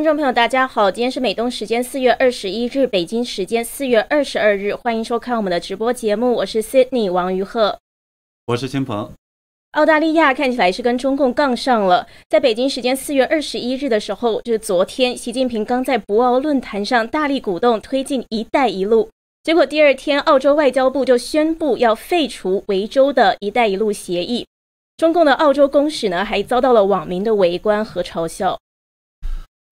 观众朋友，大家好，今天是美东时间四月二十一日，北京时间四月二十二日，欢迎收看我们的直播节目，我是 Sydney 王于鹤，我是秦鹏。澳大利亚看起来是跟中共杠上了，在北京时间四月二十一日的时候，就是昨天，习近平刚在博鳌论坛上大力鼓动推进“一带一路”，结果第二天，澳洲外交部就宣布要废除维州的一带一路协议，中共的澳洲公使呢，还遭到了网民的围观和嘲笑。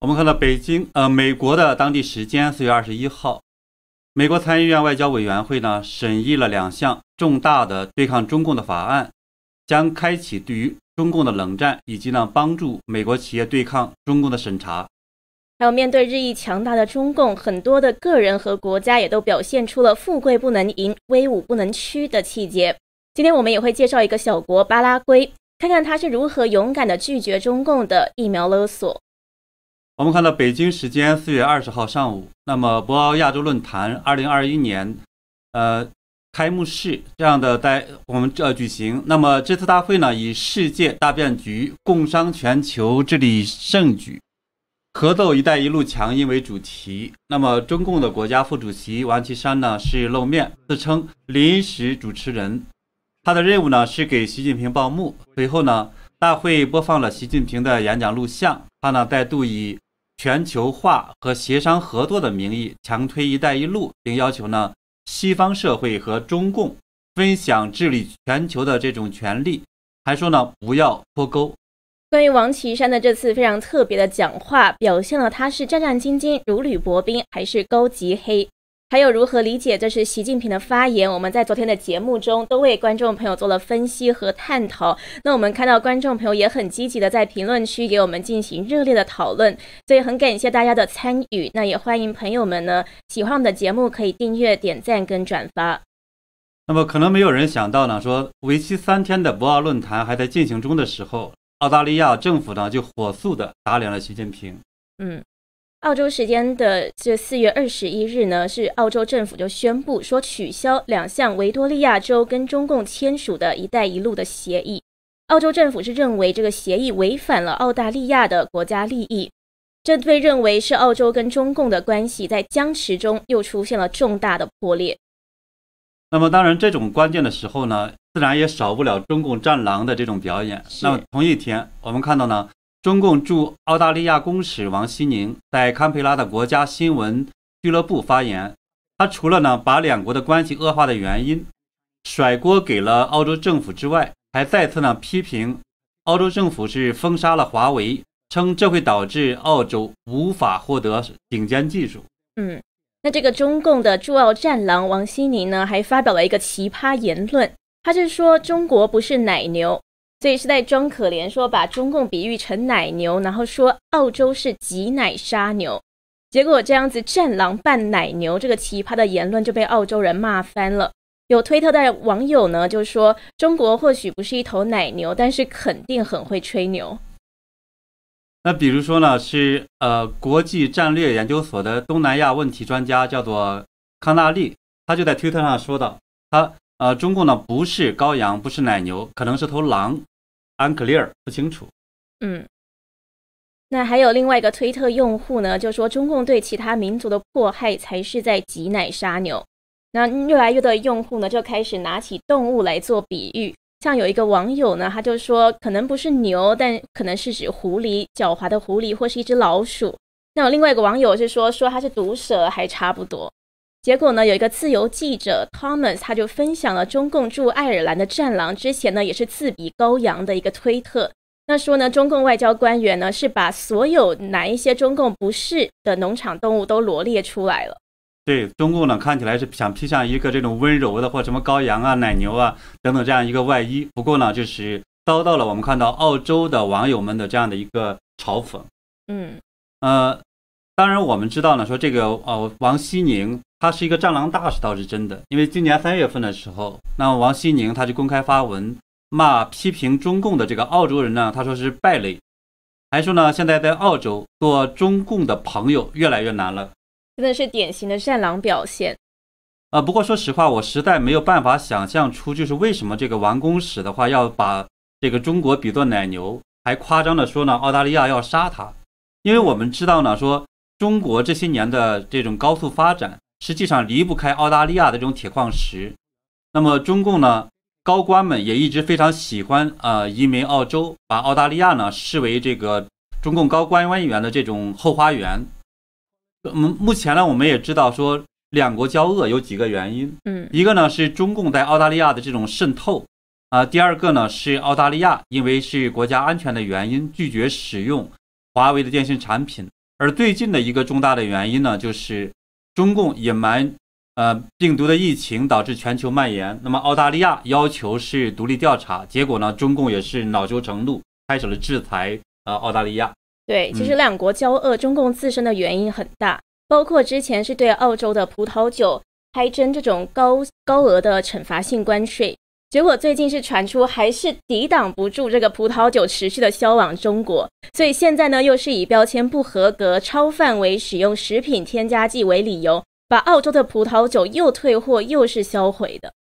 我们看到北京，呃，美国的当地时间四月二十一号，美国参议院外交委员会呢审议了两项重大的对抗中共的法案，将开启对于中共的冷战以及呢帮助美国企业对抗中共的审查。还有面对日益强大的中共，很多的个人和国家也都表现出了富贵不能淫、威武不能屈的气节。今天我们也会介绍一个小国巴拉圭，看看他是如何勇敢的拒绝中共的疫苗勒索。我们看到北京时间四月二十号上午，那么博鳌亚洲论坛二零二一年，呃，开幕式这样的在我们这举行。那么这次大会呢，以“世界大变局，共商全球治理盛举，合奏‘一带一路’强音”为主题。那么中共的国家副主席王岐山呢是露面，自称临时主持人，他的任务呢是给习近平报幕。随后呢，大会播放了习近平的演讲录像，他呢再度以。全球化和协商合作的名义强推“一带一路”，并要求呢西方社会和中共分享治理全球的这种权利，还说呢不要脱钩。关于王岐山的这次非常特别的讲话，表现了他是战战兢兢、如履薄冰，还是高级黑。还有如何理解这是习近平的发言？我们在昨天的节目中都为观众朋友做了分析和探讨。那我们看到观众朋友也很积极的在评论区给我们进行热烈的讨论，所以很感谢大家的参与。那也欢迎朋友们呢喜欢我们的节目可以订阅、点赞跟转发。那么可能没有人想到呢，说为期三天的博鳌论坛还在进行中的时候，澳大利亚政府呢就火速的打脸了习近平。嗯。澳洲时间的这四月二十一日呢，是澳洲政府就宣布说取消两项维多利亚州跟中共签署的一带一路的协议。澳洲政府是认为这个协议违反了澳大利亚的国家利益，这被认为是澳洲跟中共的关系在僵持中又出现了重大的破裂。那么当然，这种关键的时候呢，自然也少不了中共战狼的这种表演。那么同一天，我们看到呢。中共驻澳大利亚公使王希宁在堪培拉的国家新闻俱乐部发言，他除了呢把两国的关系恶化的原因甩锅给了澳洲政府之外，还再次呢批评澳洲政府是封杀了华为，称这会导致澳洲无法获得顶尖技术。嗯，那这个中共的驻澳战狼王希宁呢，还发表了一个奇葩言论，他是说中国不是奶牛。所以是在装可怜，说把中共比喻成奶牛，然后说澳洲是挤奶杀牛，结果这样子战狼扮奶牛，这个奇葩的言论就被澳洲人骂翻了。有推特的网友呢，就说中国或许不是一头奶牛，但是肯定很会吹牛。那比如说呢，是呃国际战略研究所的东南亚问题专家，叫做康纳利，他就在推特上说道，他。呃，中共呢不是羔羊，不是奶牛，可能是头狼，unclear 不清楚。嗯，那还有另外一个推特用户呢，就说中共对其他民族的迫害才是在挤奶杀牛。那越来越多的用户呢就开始拿起动物来做比喻，像有一个网友呢，他就说可能不是牛，但可能是指狐狸，狡猾的狐狸或是一只老鼠。那有另外一个网友是说说它是毒蛇，还差不多。结果呢，有一个自由记者 Thomas，他就分享了中共驻爱尔兰的战狼之前呢也是自比羔羊的一个推特。那说呢，中共外交官员呢是把所有哪一些中共不是的农场动物都罗列出来了。对中共呢，看起来是想披上一个这种温柔的或什么羔羊啊、奶牛啊等等这样一个外衣。不过呢，就是遭到了我们看到澳洲的网友们的这样的一个嘲讽。嗯，呃，当然我们知道呢，说这个呃王希宁。他是一个战狼大使倒是真的，因为今年三月份的时候，那王希宁他就公开发文骂批评中共的这个澳洲人呢，他说是败类，还说呢现在在澳洲做中共的朋友越来越难了，真的是典型的战狼表现。呃，不过说实话，我实在没有办法想象出就是为什么这个王公使的话要把这个中国比作奶牛，还夸张的说呢澳大利亚要杀他。因为我们知道呢，说中国这些年的这种高速发展，实际上离不开澳大利亚的这种铁矿石。那么中共呢，高官们也一直非常喜欢呃移民澳洲，把澳大利亚呢视为这个中共高官官员的这种后花园。嗯，目前呢，我们也知道说两国交恶有几个原因，嗯，一个呢是中共在澳大利亚的这种渗透，啊，第二个呢是澳大利亚因为是国家安全的原因拒绝使用华为的电信产品，而最近的一个重大的原因呢就是中共隐瞒呃病毒的疫情导致全球蔓延，那么澳大利亚要求是独立调查，结果呢中共也是恼羞成怒，开始了制裁呃澳大利亚。对，其实两国交恶，中共自身的原因很大，包括之前是对澳洲的葡萄酒开征这种高高额的惩罚性关税，结果最近是传出还是抵挡不住这个葡萄酒持续的销往中国，所以现在呢又是以标签不合格、超范围使用食品添加剂为理由，把澳洲的葡萄酒又退货又是销毁的。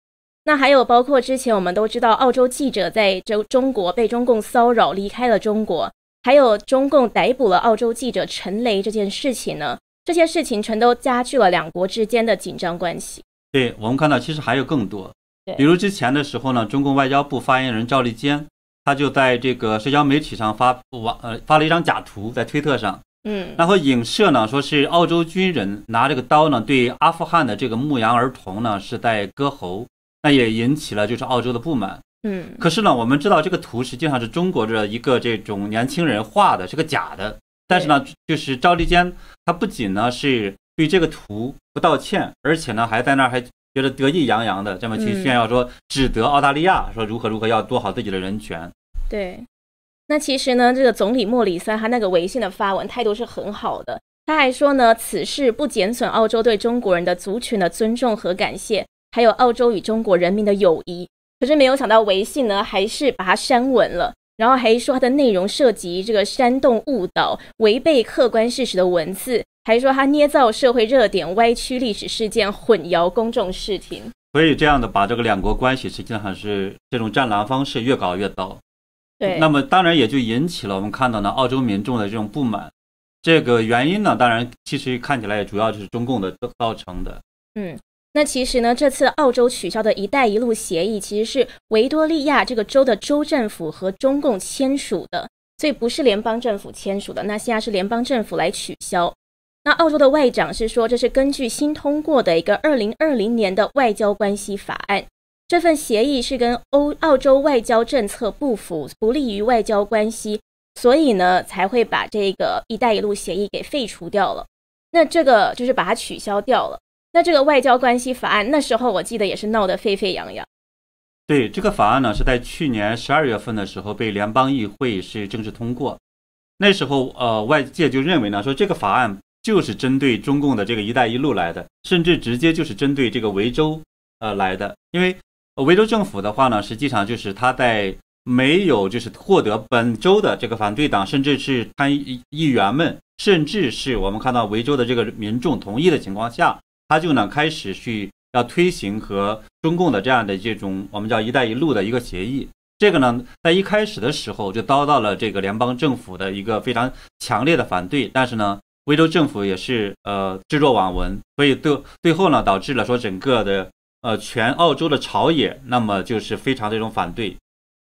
那还有包括之前我们都知道，澳洲记者在中中国被中共骚扰离开了中国。还有中共逮捕了澳洲记者陈雷这件事情呢，这些事情全都加剧了两国之间的紧张关系。对我们看到，其实还有更多，比如之前的时候呢，中共外交部发言人赵立坚，他就在这个社交媒体上发网呃发了一张假图在推特上，嗯，然后影射呢说是澳洲军人拿这个刀呢对阿富汗的这个牧羊儿童呢是在割喉，那也引起了就是澳洲的不满。嗯，可是呢，我们知道这个图实际上是中国的一个这种年轻人画的，是个假的。但是呢，就是赵立坚他不仅呢是对这个图不道歉，而且呢还在那儿还觉得得意洋洋的这么去炫耀说，指责澳大利亚说如何如何要做好自己的人权。对，那其实呢，这个总理莫里森他那个微信的发文态度是很好的，他还说呢，此事不减损澳洲对中国人的族群的尊重和感谢，还有澳洲与中国人民的友谊。可是没有想到，微信呢还是把它删文了，然后还说它的内容涉及这个煽动、误导、违背客观事实的文字，还说他捏造社会热点、歪曲历史事件、混淆公众视听。所以这样的把这个两国关系实际上是这种战狼方式越搞越糟。对，那么当然也就引起了我们看到呢澳洲民众的这种不满。这个原因呢，当然其实看起来也主要就是中共的造成的。嗯。那其实呢，这次澳洲取消的一带一路协议，其实是维多利亚这个州的州政府和中共签署的，所以不是联邦政府签署的。那现在是联邦政府来取消。那澳洲的外长是说，这是根据新通过的一个二零二零年的外交关系法案，这份协议是跟欧澳洲外交政策不符，不利于外交关系，所以呢才会把这个一带一路协议给废除掉了。那这个就是把它取消掉了。那这个外交关系法案，那时候我记得也是闹得沸沸扬扬。对，这个法案呢是在去年十二月份的时候被联邦议会是正式通过。那时候，呃，外界就认为呢，说这个法案就是针对中共的这个“一带一路”来的，甚至直接就是针对这个维州呃来的。因为维州政府的话呢，实际上就是他在没有就是获得本州的这个反对党，甚至是参议议员们，甚至是我们看到维州的这个民众同意的情况下。他就呢开始去要推行和中共的这样的这种我们叫“一带一路”的一个协议。这个呢，在一开始的时候就遭到了这个联邦政府的一个非常强烈的反对。但是呢，维州政府也是呃置若罔闻，所以最最后呢，导致了说整个的呃全澳洲的朝野，那么就是非常这种反对。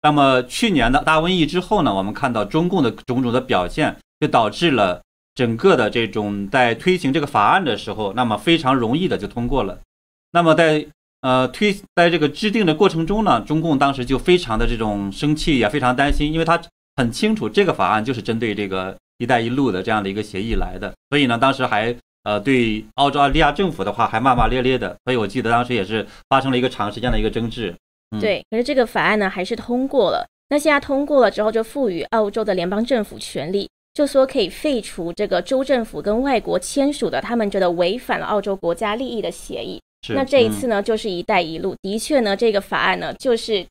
那么去年的大瘟疫之后呢，我们看到中共的种种的表现，就导致了。整个的这种在推行这个法案的时候，那么非常容易的就通过了。那么在呃推在这个制定的过程中呢，中共当时就非常的这种生气，也非常担心，因为他很清楚这个法案就是针对这个“一带一路”的这样的一个协议来的，所以呢，当时还呃对澳大利亚政府的话还骂骂咧咧的。所以我记得当时也是发生了一个长时间的一个争执。对，可是这个法案呢还是通过了。那现在通过了之后，就赋予澳洲的联邦政府权力。就说可以废除这个州政府跟外国签署的，他们觉得违反了澳洲国家利益的协议。那这一次呢，就是“一带一路”。的确呢，这个法案呢，就是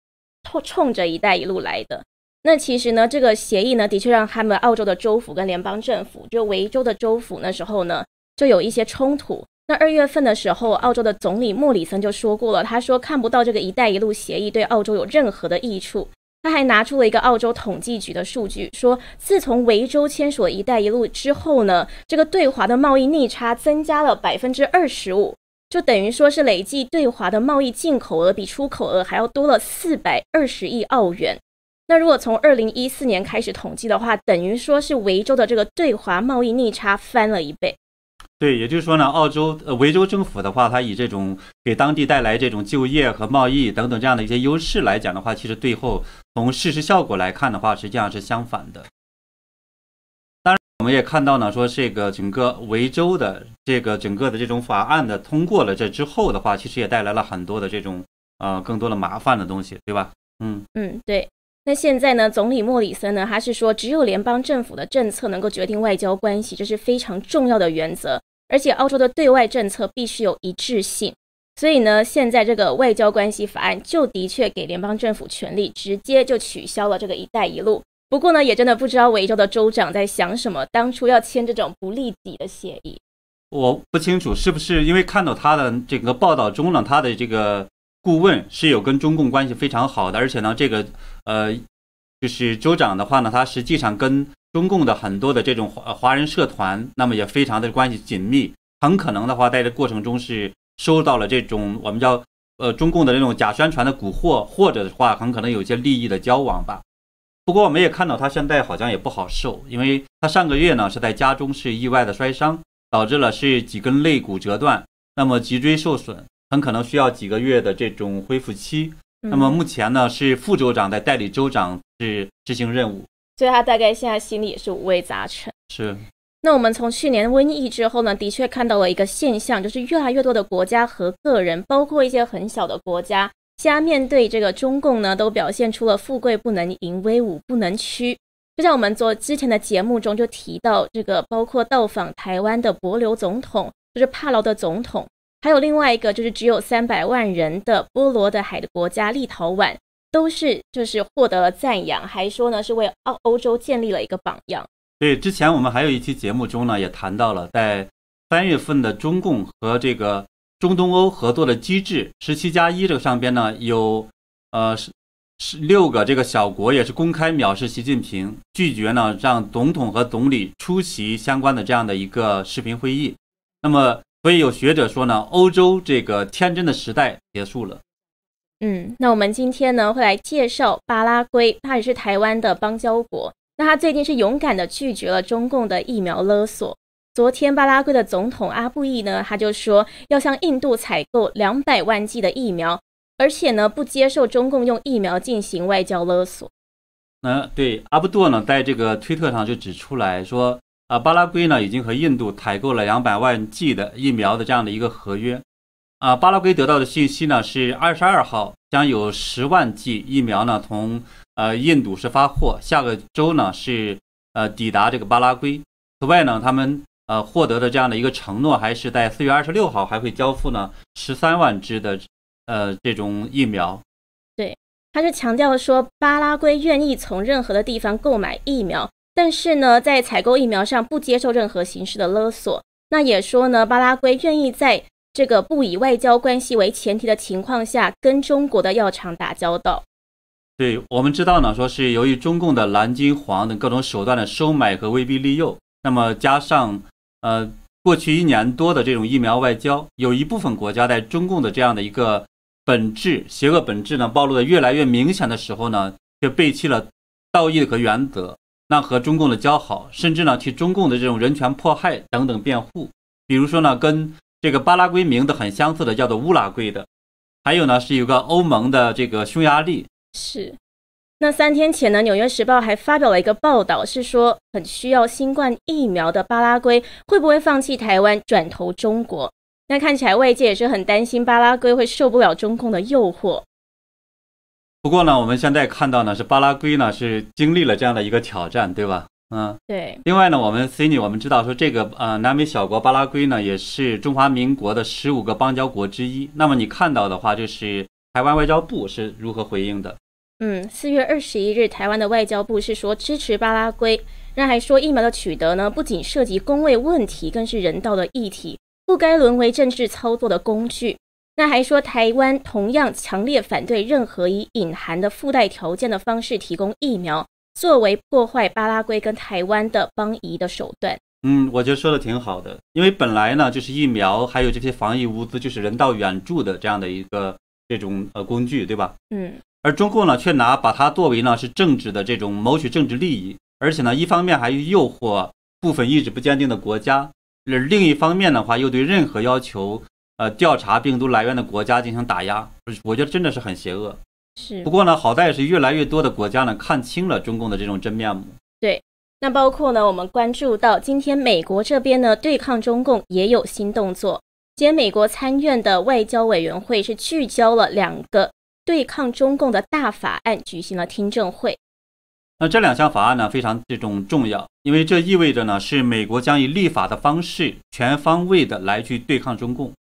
冲冲着“一带一路”来的。那其实呢，这个协议呢，的确让他们澳洲的州府跟联邦政府，就维州的州府那时候呢，就有一些冲突。那二月份的时候，澳洲的总理莫里森就说过了，他说看不到这个“一带一路”协议对澳洲有任何的益处。他还拿出了一个澳洲统计局的数据，说自从维州签署了一带一路之后呢，这个对华的贸易逆差增加了百分之二十五，就等于说是累计对华的贸易进口额比出口额还要多了四百二十亿澳元。那如果从二零一四年开始统计的话，等于说是维州的这个对华贸易逆差翻了一倍。对，也就是说呢，澳洲呃维州政府的话，它以这种给当地带来这种就业和贸易等等这样的一些优势来讲的话，其实最后从事实效果来看的话，实际上是相反的。当然，我们也看到呢，说这个整个维州的这个整个的这种法案的通过了这之后的话，其实也带来了很多的这种呃更多的麻烦的东西，对吧？嗯嗯，对。那现在呢？总理莫里森呢？他是说，只有联邦政府的政策能够决定外交关系，这是非常重要的原则。而且，澳洲的对外政策必须有一致性。所以呢，现在这个外交关系法案就的确给联邦政府权力，直接就取消了这个“一带一路”。不过呢，也真的不知道维州的州长在想什么，当初要签这种不利己的协议。我不清楚是不是因为看到他的这个报道中呢，他的这个。顾问是有跟中共关系非常好的，而且呢，这个呃，就是州长的话呢，他实际上跟中共的很多的这种华华人社团，那么也非常的关系紧密，很可能的话，在这过程中是收到了这种我们叫呃中共的这种假宣传的蛊惑，或者的话，很可能有些利益的交往吧。不过我们也看到他现在好像也不好受，因为他上个月呢是在家中是意外的摔伤，导致了是几根肋骨折断，那么脊椎受损。很可能需要几个月的这种恢复期。那么目前呢，是副州长在代理州长是执行任务，所以他大概现在心里也是五味杂陈。是。那我们从去年瘟疫之后呢，的确看到了一个现象，就是越来越多的国家和个人，包括一些很小的国家，现在面对这个中共呢，都表现出了富贵不能淫，威武不能屈。就像我们做之前的节目中就提到，这个包括到访台湾的博流总统，就是帕劳的总统。还有另外一个，就是只有三百万人的波罗的海的国家立陶宛，都是就是获得了赞扬，还说呢是为欧欧洲建立了一个榜样。对，之前我们还有一期节目中呢，也谈到了在三月份的中共和这个中东欧合作的机制十七加一这个上边呢，有呃十十六个这个小国也是公开藐视习近平，拒绝呢让总统和总理出席相关的这样的一个视频会议。那么。所以有学者说呢，欧洲这个天真的时代结束了。嗯，那我们今天呢会来介绍巴拉圭，它也是台湾的邦交国。那他最近是勇敢的拒绝了中共的疫苗勒索。昨天巴拉圭的总统阿布易呢，他就说要向印度采购两百万剂的疫苗，而且呢不接受中共用疫苗进行外交勒索。那对阿布多呢，在这个推特上就指出来说。啊，巴拉圭呢已经和印度采购了两百万剂的疫苗的这样的一个合约。啊，巴拉圭得到的信息呢是二十二号将有十万剂疫苗呢从呃印度是发货，下个周呢是呃抵达这个巴拉圭。此外呢，他们呃获得的这样的一个承诺，还是在四月二十六号还会交付呢十三万支的呃这种疫苗。对，他是强调说巴拉圭愿意从任何的地方购买疫苗。但是呢，在采购疫苗上不接受任何形式的勒索。那也说呢，巴拉圭愿意在这个不以外交关系为前提的情况下，跟中国的药厂打交道。对我们知道呢，说是由于中共的蓝金黄等各种手段的收买和威逼利诱，那么加上呃过去一年多的这种疫苗外交，有一部分国家在中共的这样的一个本质邪恶本质呢暴露的越来越明显的时候呢，就背弃了道义和原则。那和中共的交好，甚至呢替中共的这种人权迫害等等辩护，比如说呢跟这个巴拉圭名字很相似的叫做乌拉圭的，还有呢是有个欧盟的这个匈牙利。是，那三天前呢《纽约时报》还发表了一个报道，是说很需要新冠疫苗的巴拉圭会不会放弃台湾转投中国？那看起来外界也是很担心巴拉圭会受不了中共的诱惑。不过呢，我们现在看到呢，是巴拉圭呢是经历了这样的一个挑战，对吧？嗯，对。另外呢，我们 c y 我们知道说这个呃南美小国巴拉圭呢，也是中华民国的十五个邦交国之一。那么你看到的话，就是台湾外交部是如何回应的？嗯，四月二十一日，台湾的外交部是说支持巴拉圭，那还说疫苗的取得呢，不仅涉及工位问题，更是人道的议题，不该沦为政治操作的工具。那还说台湾同样强烈反对任何以隐含的附带条件的方式提供疫苗，作为破坏巴拉圭跟台湾的邦谊的手段。嗯，我觉得说的挺好的，因为本来呢就是疫苗还有这些防疫物资就是人道援助的这样的一个这种呃工具，对吧？嗯，而中共呢却拿把它作为呢是政治的这种谋取政治利益，而且呢一方面还诱惑部分意志不坚定的国家，而另一方面的话又对任何要求。呃，调查病毒来源的国家进行打压，我觉得真的是很邪恶。是，不过呢，好在是越来越多的国家呢看清了中共的这种真面目。对，那包括呢，我们关注到今天美国这边呢对抗中共也有新动作。今天美国参院的外交委员会是聚焦了两个对抗中共的大法案，举行了听证会。那这两项法案呢非常这种重要，因为这意味着呢是美国将以立法的方式全方位的来去对抗中共。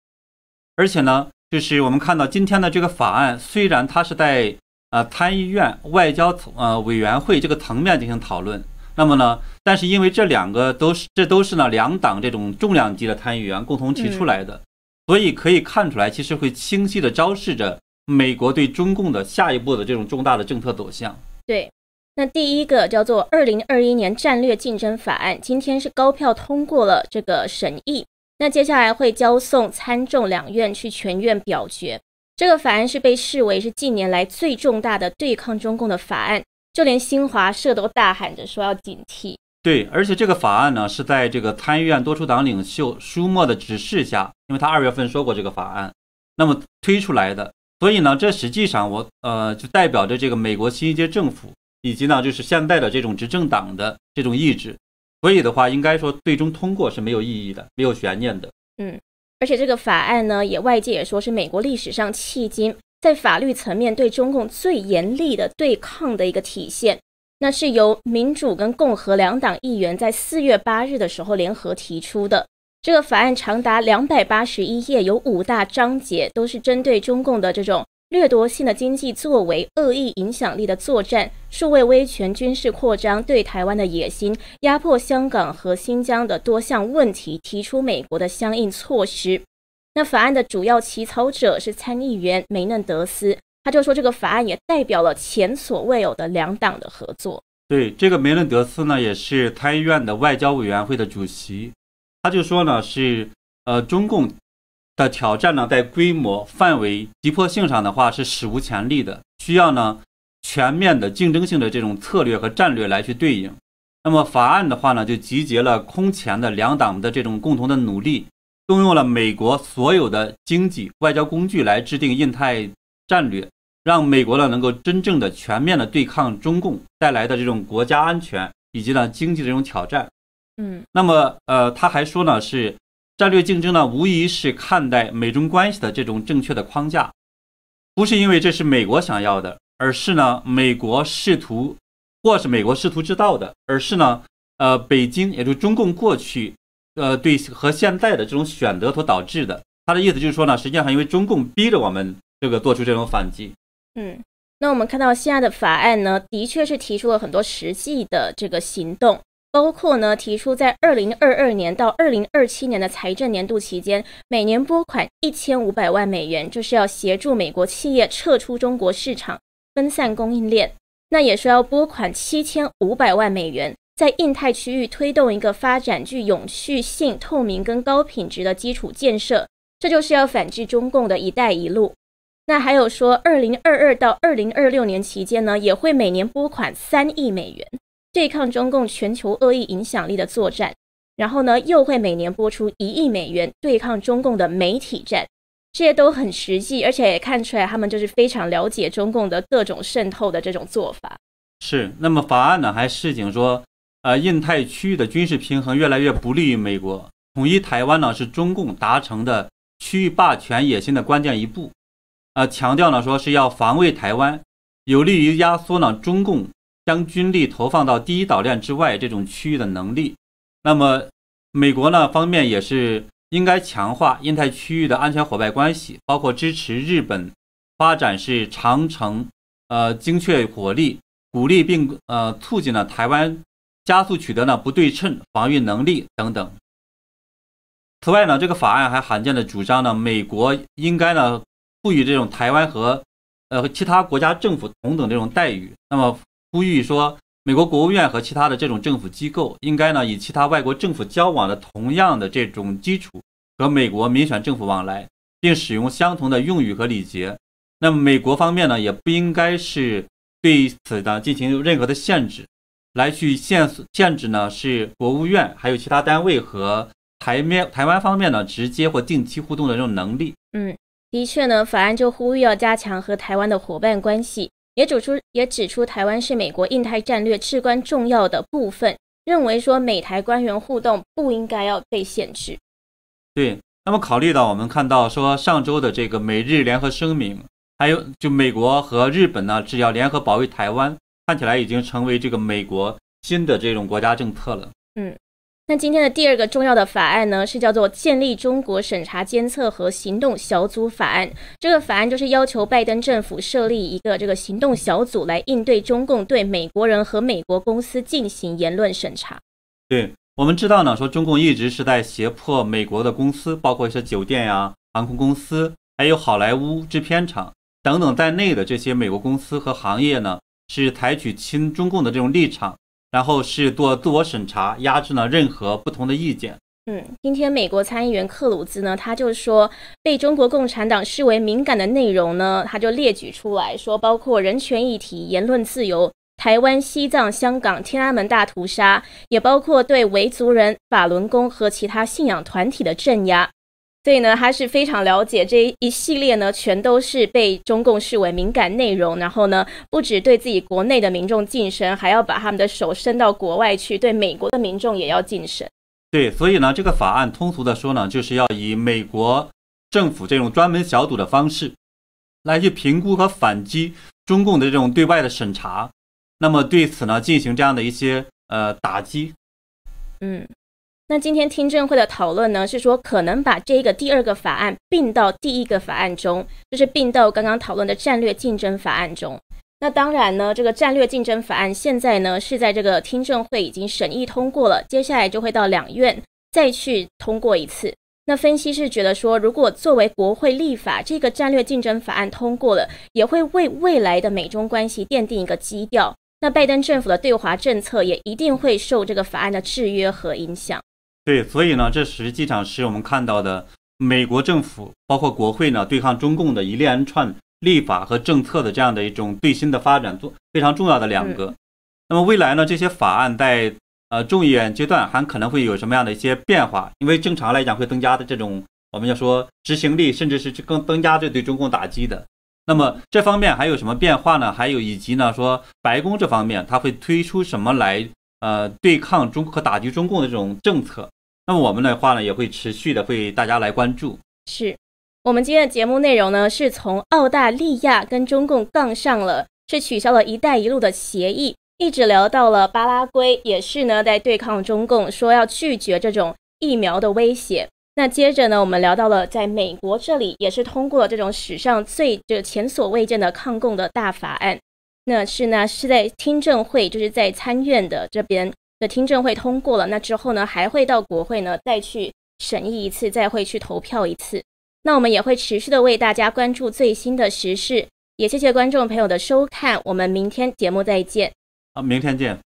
而且呢，就是我们看到今天的这个法案，虽然它是在呃参议院外交呃委员会这个层面进行讨论，那么呢，但是因为这两个都是这都是呢两党这种重量级的参议员共同提出来的，所以可以看出来，其实会清晰的昭示着美国对中共的下一步的这种重大的政策走向。对，那第一个叫做《二零二一年战略竞争法案》，今天是高票通过了这个审议。那接下来会交送参众两院去全院表决。这个法案是被视为是近年来最重大的对抗中共的法案，就连新华社都大喊着说要警惕。对，而且这个法案呢是在这个参议院多数党领袖舒默的指示下，因为他二月份说过这个法案，那么推出来的。所以呢，这实际上我呃就代表着这个美国新一届政府以及呢就是现在的这种执政党的这种意志。所以的话，应该说最终通过是没有意义的，没有悬念的。嗯，而且这个法案呢，也外界也说是美国历史上迄今在法律层面对中共最严厉的对抗的一个体现。那是由民主跟共和两党议员在四月八日的时候联合提出的。这个法案长达两百八十一页，有五大章节，都是针对中共的这种。掠夺性的经济作为、恶意影响力的作战、数位威权、军事扩张、对台湾的野心、压迫香港和新疆的多项问题，提出美国的相应措施。那法案的主要起草者是参议员梅嫩德斯，他就说这个法案也代表了前所未有的两党的合作。对，这个梅嫩德斯呢，也是参议院的外交委员会的主席，他就说呢，是呃中共。的挑战呢，在规模、范围、急迫性上的话是史无前例的，需要呢全面的竞争性的这种策略和战略来去对应。那么法案的话呢，就集结了空前的两党的这种共同的努力，动用了美国所有的经济外交工具来制定印太战略，让美国呢能够真正的全面的对抗中共带来的这种国家安全以及呢经济的这种挑战。嗯，那么呃，他还说呢是。战略竞争呢，无疑是看待美中关系的这种正确的框架，不是因为这是美国想要的，而是呢，美国试图，或是美国试图知道的，而是呢，呃，北京也就中共过去，呃，对和现在的这种选择所导致的。他的意思就是说呢，实际上因为中共逼着我们这个做出这种反击。嗯，那我们看到现在的法案呢，的确是提出了很多实际的这个行动。包括呢，提出在二零二二年到二零二七年的财政年度期间，每年拨款一千五百万美元，就是要协助美国企业撤出中国市场，分散供应链。那也说要拨款七千五百万美元，在印太区域推动一个发展具永续性、透明跟高品质的基础建设，这就是要反制中共的一带一路。那还有说，二零二二到二零二六年期间呢，也会每年拨款三亿美元。对抗中共全球恶意影响力的作战，然后呢，又会每年拨出一亿美元对抗中共的媒体战，这些都很实际，而且也看出来他们就是非常了解中共的各种渗透的这种做法。是，那么法案呢还示警说，呃，印太区域的军事平衡越来越不利于美国统一台湾呢，是中共达成的区域霸权野心的关键一步，呃，强调呢说是要防卫台湾，有利于压缩呢中共。将军力投放到第一岛链之外这种区域的能力，那么美国呢方面也是应该强化印太区域的安全伙伴关系，包括支持日本发展是长城呃精确火力，鼓励并呃促进了台湾加速取得呢不对称防御能力等等。此外呢，这个法案还罕见的主张呢，美国应该呢赋予这种台湾和呃和其他国家政府同等这种待遇。那么呼吁说，美国国务院和其他的这种政府机构应该呢以其他外国政府交往的同样的这种基础和美国民选政府往来，并使用相同的用语和礼节。那么美国方面呢也不应该是对此呢进行任何的限制。来去限限制呢，是国务院还有其他单位和台面台湾方面呢直接或定期互动的这种能力。嗯，的确呢，法案就呼吁要加强和台湾的伙伴关系，也指出也指出台湾是美国印太战略至关重要的部分，认为说美台官员互动不应该要被限制。对，那么考虑到我们看到说上周的这个美日联合声明，还有就美国和日本呢，只要联合保卫台湾。看起来已经成为这个美国新的这种国家政策了。嗯，那今天的第二个重要的法案呢，是叫做《建立中国审查监测和行动小组法案》。这个法案就是要求拜登政府设立一个这个行动小组，来应对中共对美国人和美国公司进行言论审查。对我们知道呢，说中共一直是在胁迫美国的公司，包括一些酒店呀、航空公司，还有好莱坞制片厂等等在内的这些美国公司和行业呢。是采取亲中共的这种立场，然后是做自我审查，压制呢任何不同的意见。嗯，今天美国参议员克鲁兹呢，他就说被中国共产党视为敏感的内容呢，他就列举出来说，包括人权议题、言论自由、台湾、西藏、香港、天安门大屠杀，也包括对维族人、法轮功和其他信仰团体的镇压。所以呢，他是非常了解这一系列呢，全都是被中共视为敏感内容。然后呢，不止对自己国内的民众晋升，还要把他们的手伸到国外去，对美国的民众也要晋升。对，所以呢，这个法案通俗的说呢，就是要以美国政府这种专门小组的方式，来去评估和反击中共的这种对外的审查。那么对此呢，进行这样的一些呃打击。嗯。那今天听证会的讨论呢，是说可能把这个第二个法案并到第一个法案中，就是并到刚刚讨论的战略竞争法案中。那当然呢，这个战略竞争法案现在呢是在这个听证会已经审议通过了，接下来就会到两院再去通过一次。那分析是觉得说，如果作为国会立法，这个战略竞争法案通过了，也会为未来的美中关系奠定一个基调。那拜登政府的对华政策也一定会受这个法案的制约和影响。对，所以呢，这实际上是我们看到的美国政府包括国会呢对抗中共的一连串立法和政策的这样的一种最新的发展，做非常重要的两个。那么未来呢，这些法案在呃众议院阶段还可能会有什么样的一些变化？因为正常来讲会增加的这种我们要说执行力，甚至是更增加这对中共打击的。那么这方面还有什么变化呢？还有以及呢说白宫这方面他会推出什么来呃对抗中和打击中共的这种政策？那么我们的话呢，也会持续的为大家来关注。是我们今天的节目内容呢，是从澳大利亚跟中共杠上了，是取消了一带一路的协议，一直聊到了巴拉圭，也是呢在对抗中共，说要拒绝这种疫苗的威胁。那接着呢，我们聊到了在美国这里，也是通过了这种史上最这前所未见的抗共的大法案。那是呢是在听证会，就是在参院的这边。的听证会通过了，那之后呢，还会到国会呢再去审议一次，再会去投票一次。那我们也会持续的为大家关注最新的时事，也谢谢观众朋友的收看，我们明天节目再见。啊，明天见。